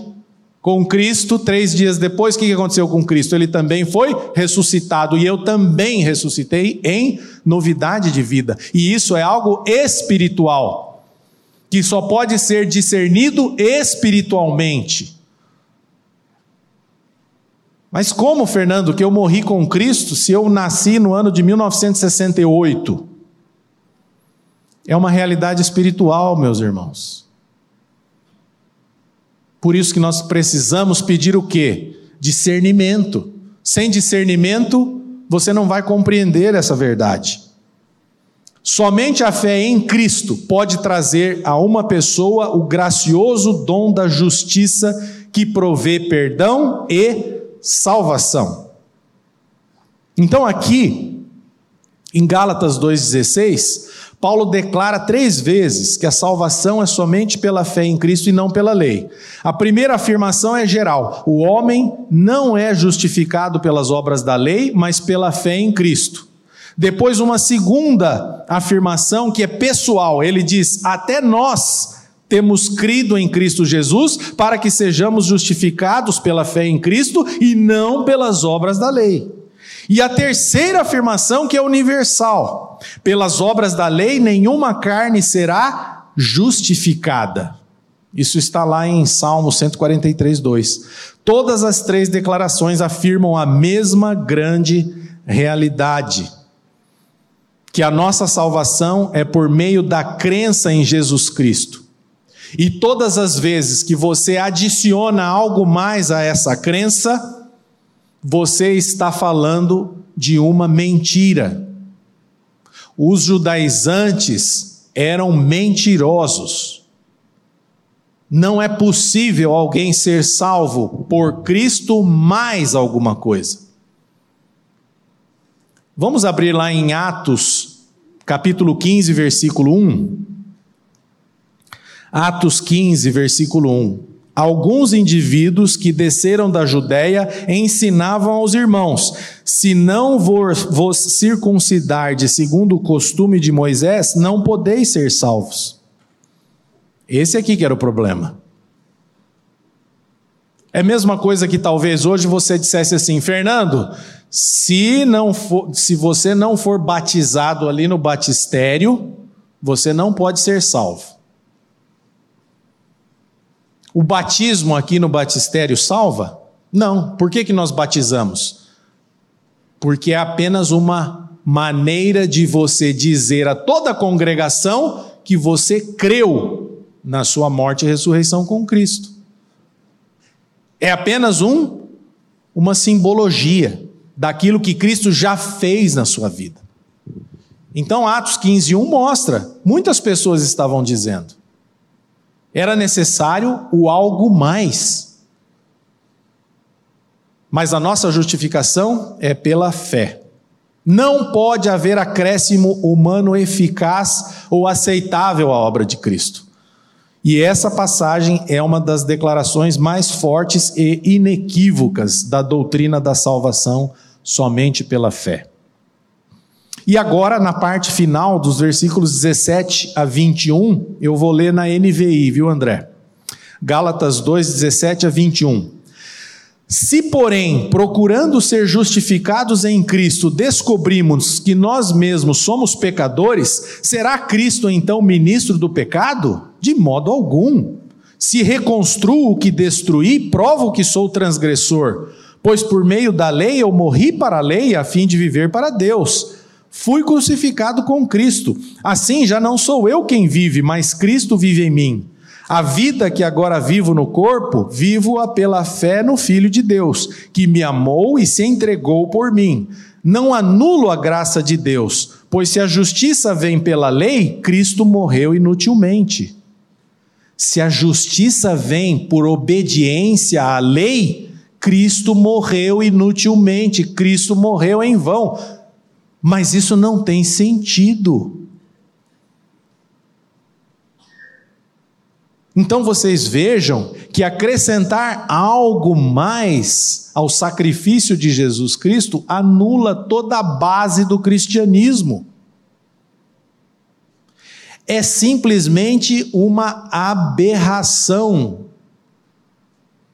com Cristo, três dias depois, o que aconteceu com Cristo? Ele também foi ressuscitado e eu também ressuscitei em novidade de vida. E isso é algo espiritual que só pode ser discernido espiritualmente. Mas como, Fernando, que eu morri com Cristo se eu nasci no ano de 1968? É uma realidade espiritual, meus irmãos. Por isso que nós precisamos pedir o quê? Discernimento. Sem discernimento, você não vai compreender essa verdade. Somente a fé em Cristo pode trazer a uma pessoa o gracioso dom da justiça que provê perdão e salvação. Então, aqui, em Gálatas 2,16, Paulo declara três vezes que a salvação é somente pela fé em Cristo e não pela lei. A primeira afirmação é geral: o homem não é justificado pelas obras da lei, mas pela fé em Cristo. Depois, uma segunda afirmação que é pessoal, ele diz: Até nós temos crido em Cristo Jesus para que sejamos justificados pela fé em Cristo e não pelas obras da lei. E a terceira afirmação que é universal: pelas obras da lei nenhuma carne será justificada. Isso está lá em Salmo 143, 2. Todas as três declarações afirmam a mesma grande realidade que a nossa salvação é por meio da crença em Jesus Cristo. E todas as vezes que você adiciona algo mais a essa crença, você está falando de uma mentira. os judaizantes eram mentirosos. Não é possível alguém ser salvo por Cristo mais alguma coisa. Vamos abrir lá em Atos, capítulo 15, versículo 1. Atos 15, versículo 1. Alguns indivíduos que desceram da Judéia ensinavam aos irmãos: se não vos circuncidar de segundo o costume de Moisés, não podeis ser salvos. Esse aqui que era o problema. É a mesma coisa que talvez hoje você dissesse assim, Fernando, se não for, se você não for batizado ali no batistério, você não pode ser salvo. O batismo aqui no batistério salva? Não. Por que, que nós batizamos? Porque é apenas uma maneira de você dizer a toda a congregação que você creu na sua morte e ressurreição com Cristo. É apenas um uma simbologia daquilo que Cristo já fez na sua vida. Então Atos 15, 1 mostra, muitas pessoas estavam dizendo: era necessário o algo mais. Mas a nossa justificação é pela fé. Não pode haver acréscimo humano eficaz ou aceitável à obra de Cristo. E essa passagem é uma das declarações mais fortes e inequívocas da doutrina da salvação somente pela fé. E agora, na parte final dos versículos 17 a 21, eu vou ler na NVI, viu, André? Gálatas 2, 17 a 21. Se, porém, procurando ser justificados em Cristo, descobrimos que nós mesmos somos pecadores, será Cristo então ministro do pecado? De modo algum. Se reconstruo o que destruí, provo que sou transgressor, pois por meio da lei eu morri para a lei a fim de viver para Deus. Fui crucificado com Cristo. Assim já não sou eu quem vive, mas Cristo vive em mim. A vida que agora vivo no corpo, vivo-a pela fé no Filho de Deus, que me amou e se entregou por mim. Não anulo a graça de Deus, pois se a justiça vem pela lei, Cristo morreu inutilmente. Se a justiça vem por obediência à lei, Cristo morreu inutilmente, Cristo morreu em vão. Mas isso não tem sentido. Então vocês vejam que acrescentar algo mais ao sacrifício de Jesus Cristo anula toda a base do cristianismo. É simplesmente uma aberração.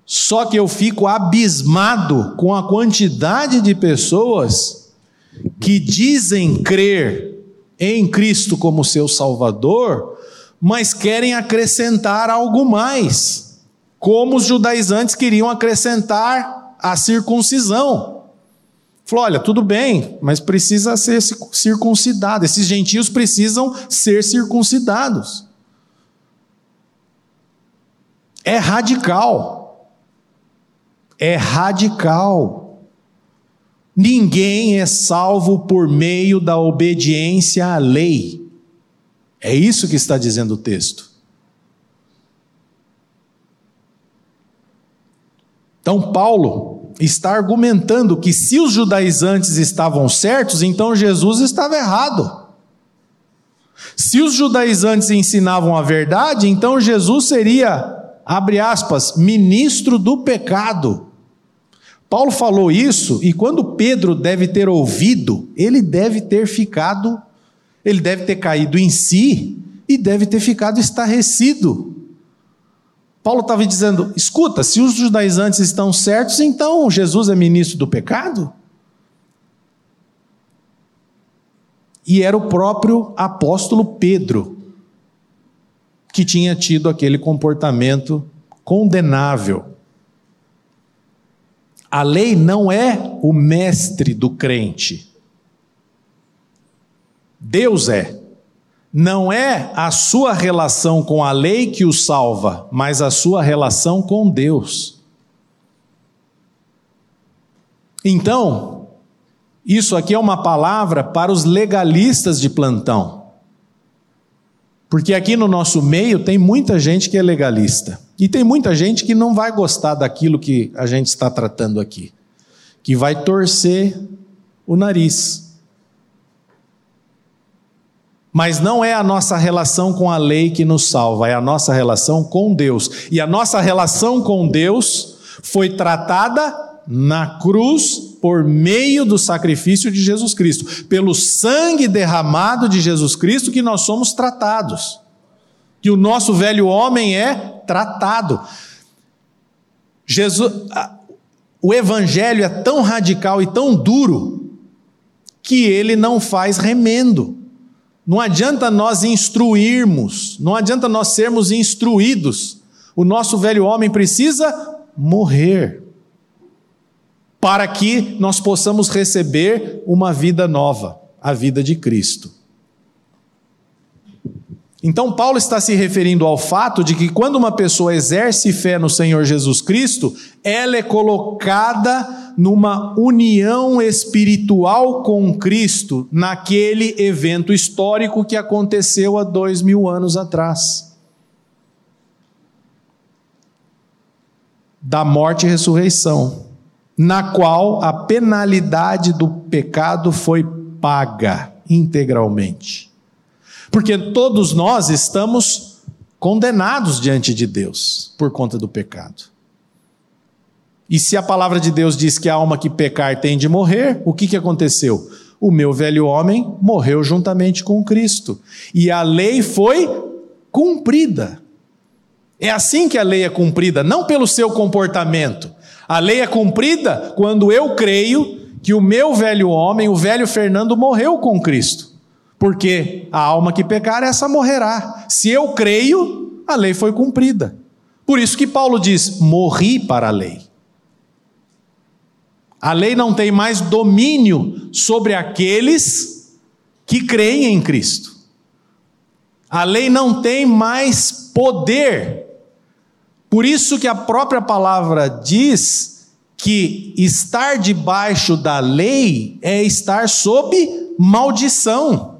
Só que eu fico abismado com a quantidade de pessoas que dizem crer em Cristo como seu Salvador, mas querem acrescentar algo mais, como os judaizantes queriam acrescentar a circuncisão. Falou: olha, tudo bem, mas precisa ser circuncidado. Esses gentios precisam ser circuncidados. É radical. É radical. Ninguém é salvo por meio da obediência à lei. É isso que está dizendo o texto. Então, Paulo está argumentando que se os judaizantes estavam certos, então Jesus estava errado. Se os judaizantes ensinavam a verdade, então Jesus seria, abre aspas, ministro do pecado. Paulo falou isso e quando Pedro deve ter ouvido, ele deve ter ficado, ele deve ter caído em si e deve ter ficado estarrecido. Paulo estava dizendo: escuta, se os judaizantes estão certos, então Jesus é ministro do pecado? E era o próprio apóstolo Pedro que tinha tido aquele comportamento condenável. A lei não é o mestre do crente. Deus é. Não é a sua relação com a lei que o salva, mas a sua relação com Deus. Então, Isso aqui é uma palavra para os legalistas de plantão. Porque aqui no nosso meio tem muita gente que é legalista. E tem muita gente que não vai gostar daquilo que a gente está tratando aqui. Que vai torcer o nariz. Mas não é a nossa relação com a lei que nos salva, é a nossa relação com Deus. E a nossa relação com Deus foi tratada na cruz por meio do sacrifício de Jesus Cristo, pelo sangue derramado de Jesus Cristo que nós somos tratados. Que o nosso velho homem é tratado. Jesus, o evangelho é tão radical e tão duro que ele não faz remendo. Não adianta nós instruirmos, não adianta nós sermos instruídos. O nosso velho homem precisa morrer para que nós possamos receber uma vida nova, a vida de Cristo. Então, Paulo está se referindo ao fato de que quando uma pessoa exerce fé no Senhor Jesus Cristo, ela é colocada numa união espiritual com Cristo, naquele evento histórico que aconteceu há dois mil anos atrás. Da morte e ressurreição, na qual a penalidade do pecado foi paga integralmente. Porque todos nós estamos condenados diante de Deus por conta do pecado. E se a palavra de Deus diz que a alma que pecar tem de morrer, o que, que aconteceu? O meu velho homem morreu juntamente com Cristo. E a lei foi cumprida. É assim que a lei é cumprida, não pelo seu comportamento. A lei é cumprida quando eu creio que o meu velho homem, o velho Fernando, morreu com Cristo. Porque a alma que pecar, essa morrerá. Se eu creio, a lei foi cumprida. Por isso que Paulo diz: morri para a lei. A lei não tem mais domínio sobre aqueles que creem em Cristo. A lei não tem mais poder. Por isso que a própria palavra diz que estar debaixo da lei é estar sob maldição.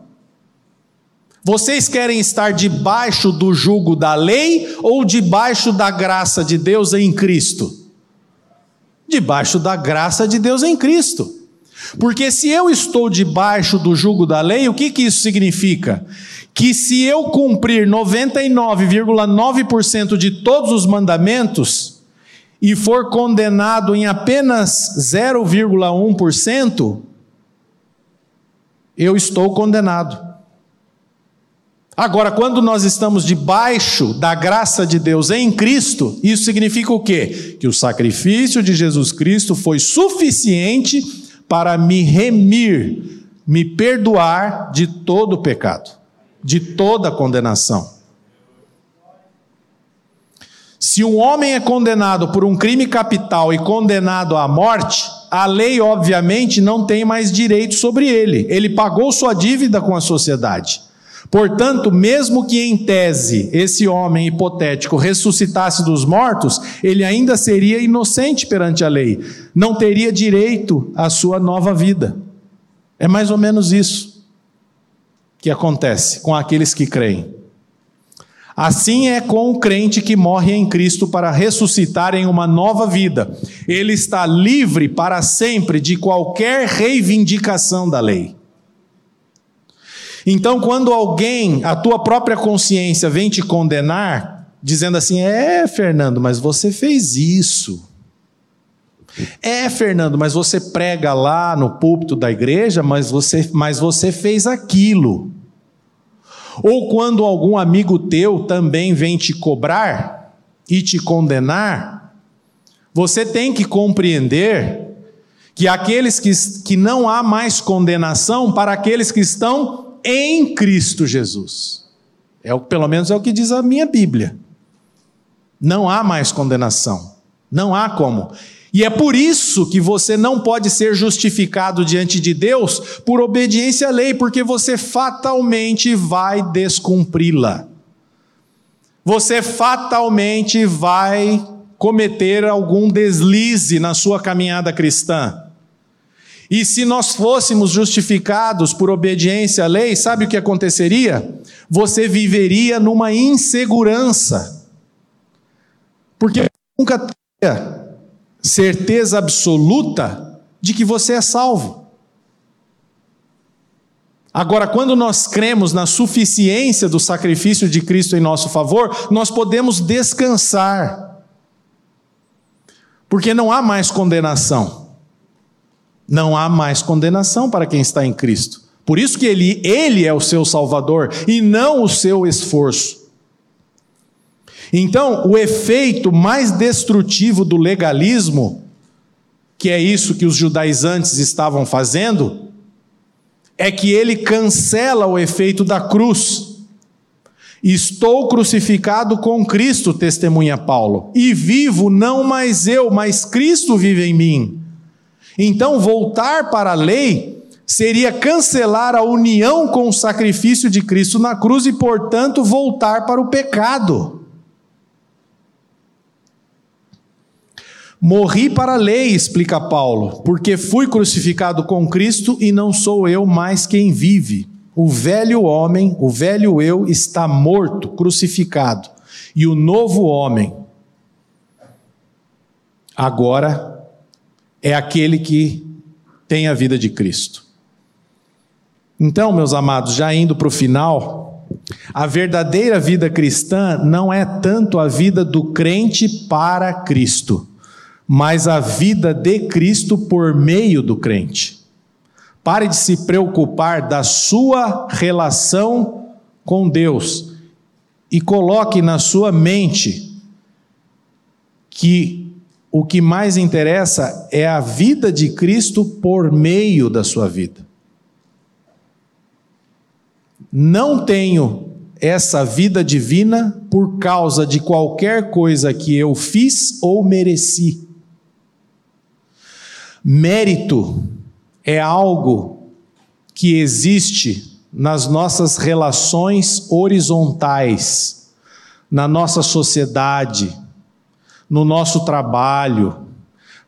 Vocês querem estar debaixo do jugo da lei ou debaixo da graça de Deus em Cristo? Debaixo da graça de Deus em Cristo. Porque se eu estou debaixo do jugo da lei, o que, que isso significa? Que se eu cumprir 99,9% de todos os mandamentos e for condenado em apenas 0,1%, eu estou condenado. Agora, quando nós estamos debaixo da graça de Deus em Cristo, isso significa o quê? Que o sacrifício de Jesus Cristo foi suficiente para me remir, me perdoar de todo o pecado, de toda a condenação. Se um homem é condenado por um crime capital e condenado à morte, a lei, obviamente, não tem mais direito sobre ele. Ele pagou sua dívida com a sociedade. Portanto, mesmo que em tese esse homem hipotético ressuscitasse dos mortos, ele ainda seria inocente perante a lei, não teria direito à sua nova vida. É mais ou menos isso que acontece com aqueles que creem. Assim é com o crente que morre em Cristo para ressuscitar em uma nova vida. Ele está livre para sempre de qualquer reivindicação da lei. Então, quando alguém, a tua própria consciência, vem te condenar, dizendo assim: é, Fernando, mas você fez isso. É, Fernando, mas você prega lá no púlpito da igreja, mas você, mas você fez aquilo. Ou quando algum amigo teu também vem te cobrar e te condenar, você tem que compreender que aqueles que, que não há mais condenação para aqueles que estão em Cristo Jesus. É o, pelo menos é o que diz a minha Bíblia. Não há mais condenação. Não há como. E é por isso que você não pode ser justificado diante de Deus por obediência à lei, porque você fatalmente vai descumpri-la. Você fatalmente vai cometer algum deslize na sua caminhada cristã. E se nós fôssemos justificados por obediência à lei, sabe o que aconteceria? Você viveria numa insegurança. Porque nunca teria certeza absoluta de que você é salvo. Agora, quando nós cremos na suficiência do sacrifício de Cristo em nosso favor, nós podemos descansar. Porque não há mais condenação. Não há mais condenação para quem está em Cristo. Por isso que ele, ele é o seu salvador e não o seu esforço. Então, o efeito mais destrutivo do legalismo, que é isso que os judaizantes estavam fazendo, é que ele cancela o efeito da cruz. Estou crucificado com Cristo, testemunha Paulo, e vivo não mais eu, mas Cristo vive em mim. Então, voltar para a lei seria cancelar a união com o sacrifício de Cristo na cruz e, portanto, voltar para o pecado. Morri para a lei, explica Paulo, porque fui crucificado com Cristo e não sou eu mais quem vive. O velho homem, o velho eu, está morto, crucificado, e o novo homem, agora, é aquele que tem a vida de Cristo. Então, meus amados, já indo para o final, a verdadeira vida cristã não é tanto a vida do crente para Cristo mas a vida de Cristo por meio do crente. Pare de se preocupar da sua relação com Deus e coloque na sua mente que o que mais interessa é a vida de Cristo por meio da sua vida. Não tenho essa vida divina por causa de qualquer coisa que eu fiz ou mereci. Mérito é algo que existe nas nossas relações horizontais, na nossa sociedade, no nosso trabalho,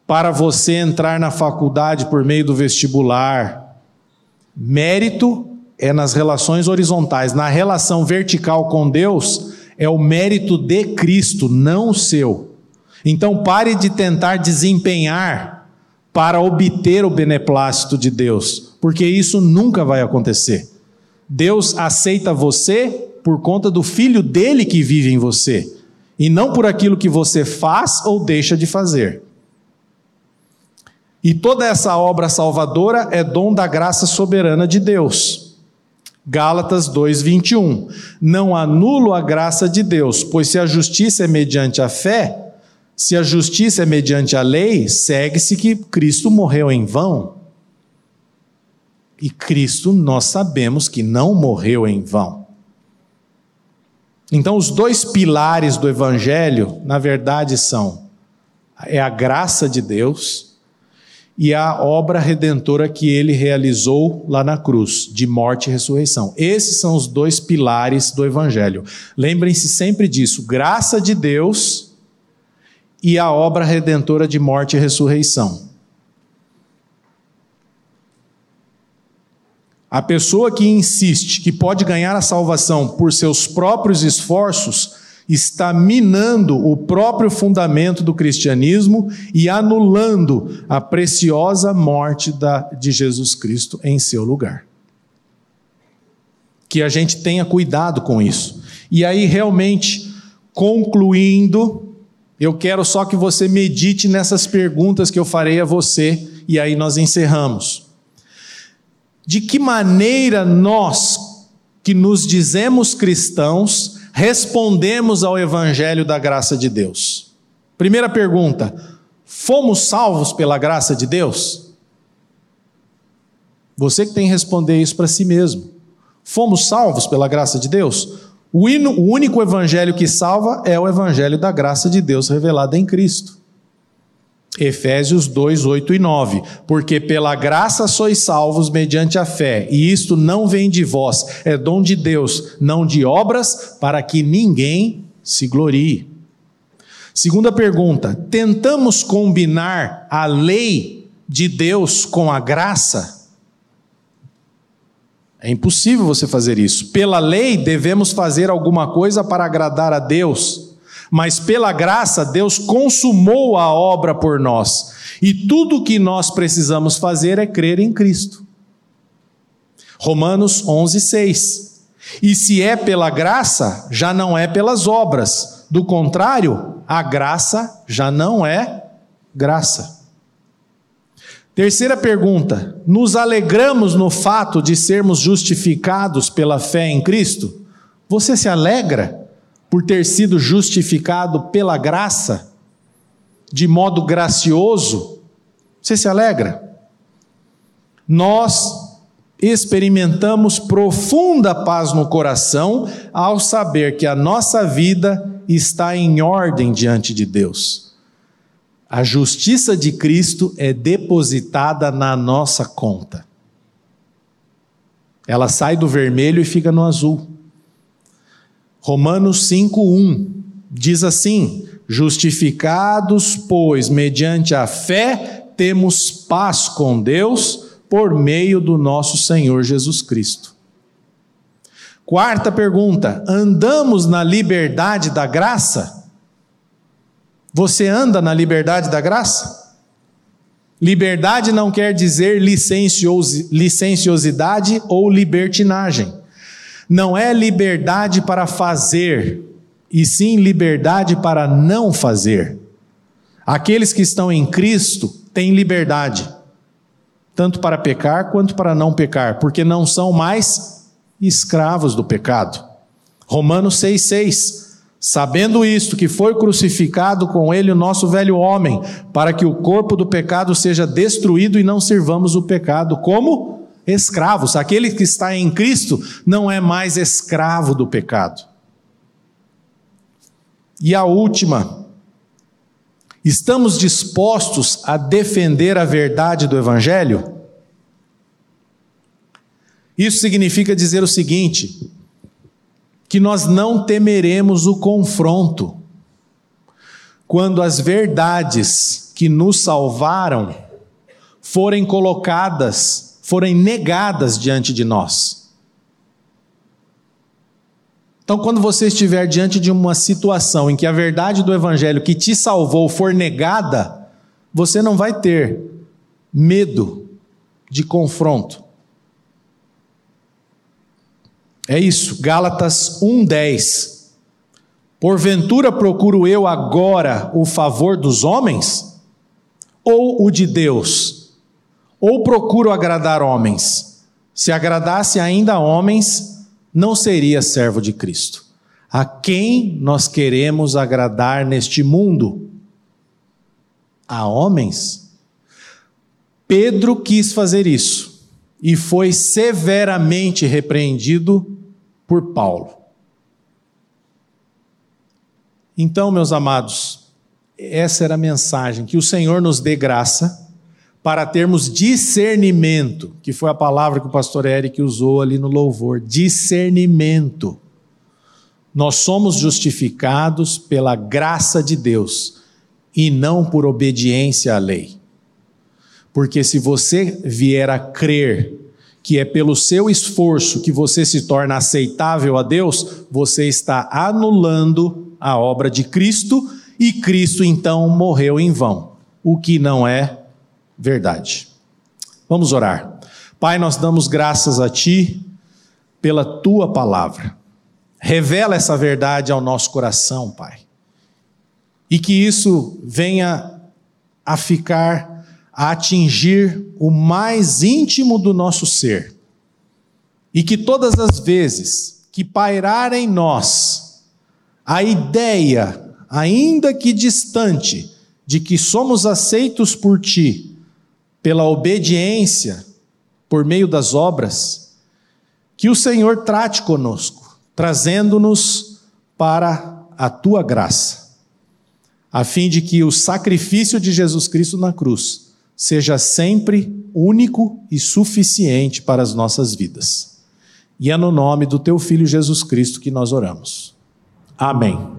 para você entrar na faculdade por meio do vestibular. Mérito é nas relações horizontais, na relação vertical com Deus, é o mérito de Cristo, não o seu. Então pare de tentar desempenhar para obter o beneplácito de Deus, porque isso nunca vai acontecer. Deus aceita você por conta do filho dele que vive em você, e não por aquilo que você faz ou deixa de fazer. E toda essa obra salvadora é dom da graça soberana de Deus. Gálatas 2:21. Não anulo a graça de Deus, pois se a justiça é mediante a fé, se a justiça é mediante a lei, segue-se que Cristo morreu em vão. E Cristo, nós sabemos que não morreu em vão. Então, os dois pilares do Evangelho, na verdade, são é a graça de Deus e a obra redentora que ele realizou lá na cruz, de morte e ressurreição. Esses são os dois pilares do Evangelho. Lembrem-se sempre disso: graça de Deus e a obra redentora de morte e ressurreição. A pessoa que insiste que pode ganhar a salvação por seus próprios esforços está minando o próprio fundamento do cristianismo e anulando a preciosa morte da, de Jesus Cristo em seu lugar. Que a gente tenha cuidado com isso. E aí, realmente, concluindo, eu quero só que você medite nessas perguntas que eu farei a você e aí nós encerramos. De que maneira nós, que nos dizemos cristãos, respondemos ao Evangelho da graça de Deus? Primeira pergunta: fomos salvos pela graça de Deus? Você que tem que responder isso para si mesmo. Fomos salvos pela graça de Deus? O, hino, o único evangelho que salva é o evangelho da graça de Deus revelada em Cristo. Efésios 2, 8 e 9. Porque pela graça sois salvos mediante a fé, e isto não vem de vós, é dom de Deus, não de obras, para que ninguém se glorie. Segunda pergunta: tentamos combinar a lei de Deus com a graça? É impossível você fazer isso. Pela lei, devemos fazer alguma coisa para agradar a Deus, mas pela graça, Deus consumou a obra por nós, e tudo o que nós precisamos fazer é crer em Cristo. Romanos 11, 6. E se é pela graça, já não é pelas obras. Do contrário, a graça já não é graça. Terceira pergunta: nos alegramos no fato de sermos justificados pela fé em Cristo? Você se alegra por ter sido justificado pela graça, de modo gracioso? Você se alegra? Nós experimentamos profunda paz no coração ao saber que a nossa vida está em ordem diante de Deus. A justiça de Cristo é depositada na nossa conta. Ela sai do vermelho e fica no azul. Romanos 5:1 diz assim: Justificados, pois, mediante a fé, temos paz com Deus por meio do nosso Senhor Jesus Cristo. Quarta pergunta: andamos na liberdade da graça? Você anda na liberdade da graça? Liberdade não quer dizer licenciosidade ou libertinagem. Não é liberdade para fazer, e sim liberdade para não fazer. Aqueles que estão em Cristo têm liberdade tanto para pecar quanto para não pecar, porque não são mais escravos do pecado. Romanos 6,6. Sabendo isto, que foi crucificado com ele o nosso velho homem, para que o corpo do pecado seja destruído e não sirvamos o pecado como escravos. Aquele que está em Cristo não é mais escravo do pecado. E a última, Estamos dispostos a defender a verdade do Evangelho? Isso significa dizer o seguinte: que nós não temeremos o confronto quando as verdades que nos salvaram forem colocadas, forem negadas diante de nós. Então, quando você estiver diante de uma situação em que a verdade do Evangelho que te salvou for negada, você não vai ter medo de confronto. É isso, Gálatas 1,10. Porventura procuro eu agora o favor dos homens? Ou o de Deus? Ou procuro agradar homens? Se agradasse ainda homens, não seria servo de Cristo. A quem nós queremos agradar neste mundo? A homens? Pedro quis fazer isso e foi severamente repreendido por Paulo. Então, meus amados, essa era a mensagem: que o Senhor nos dê graça para termos discernimento, que foi a palavra que o pastor Eric usou ali no louvor, discernimento. Nós somos justificados pela graça de Deus e não por obediência à lei. Porque se você vier a crer que é pelo seu esforço que você se torna aceitável a Deus, você está anulando a obra de Cristo e Cristo então morreu em vão, o que não é verdade. Vamos orar. Pai, nós damos graças a Ti pela Tua palavra. Revela essa verdade ao nosso coração, Pai. E que isso venha a ficar, a atingir o mais íntimo do nosso ser. E que todas as vezes que pairar em nós a ideia, ainda que distante, de que somos aceitos por Ti, pela obediência, por meio das obras, que o Senhor trate conosco, trazendo-nos para a tua graça, a fim de que o sacrifício de Jesus Cristo na cruz seja sempre único e suficiente para as nossas vidas. E é no nome do teu filho Jesus Cristo que nós oramos. Amém.